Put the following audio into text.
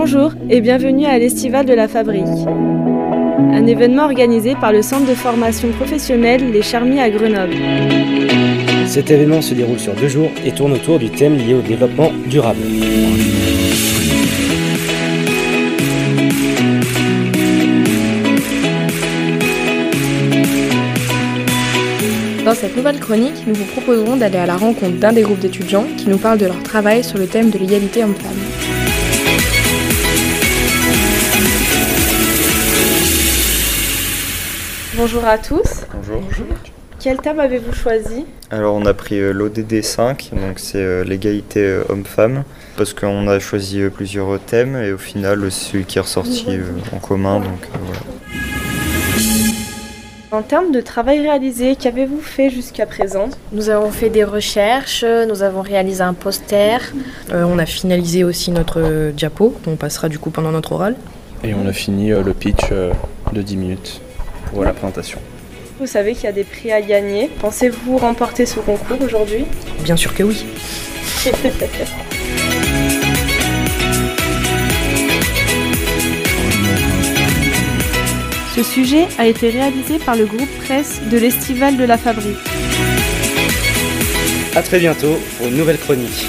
Bonjour et bienvenue à l'Estival de la Fabrique. Un événement organisé par le centre de formation professionnelle Les Charmis à Grenoble. Cet événement se déroule sur deux jours et tourne autour du thème lié au développement durable. Dans cette nouvelle chronique, nous vous proposerons d'aller à la rencontre d'un des groupes d'étudiants qui nous parlent de leur travail sur le thème de l'égalité homme-femme. Bonjour à tous. Bonjour. Quel thème avez-vous choisi? Alors on a pris euh, l'ODD 5, donc c'est euh, l'égalité euh, homme-femme, parce qu'on a choisi plusieurs thèmes et au final c'est celui qui est ressorti en commun. Donc voilà. En termes de travail réalisé, qu'avez-vous fait jusqu'à présent? Nous avons fait des recherches, nous avons réalisé un poster. Euh, on a finalisé aussi notre diapo, qu'on passera du coup pendant notre oral. Et on a fini euh, le pitch euh, de 10 minutes pour la présentation. Vous savez qu'il y a des prix à gagner. Pensez-vous remporter ce concours aujourd'hui? Bien sûr que oui. Ce sujet a été réalisé par le groupe presse de l'Estival de la Fabrique. A très bientôt pour une nouvelle chronique.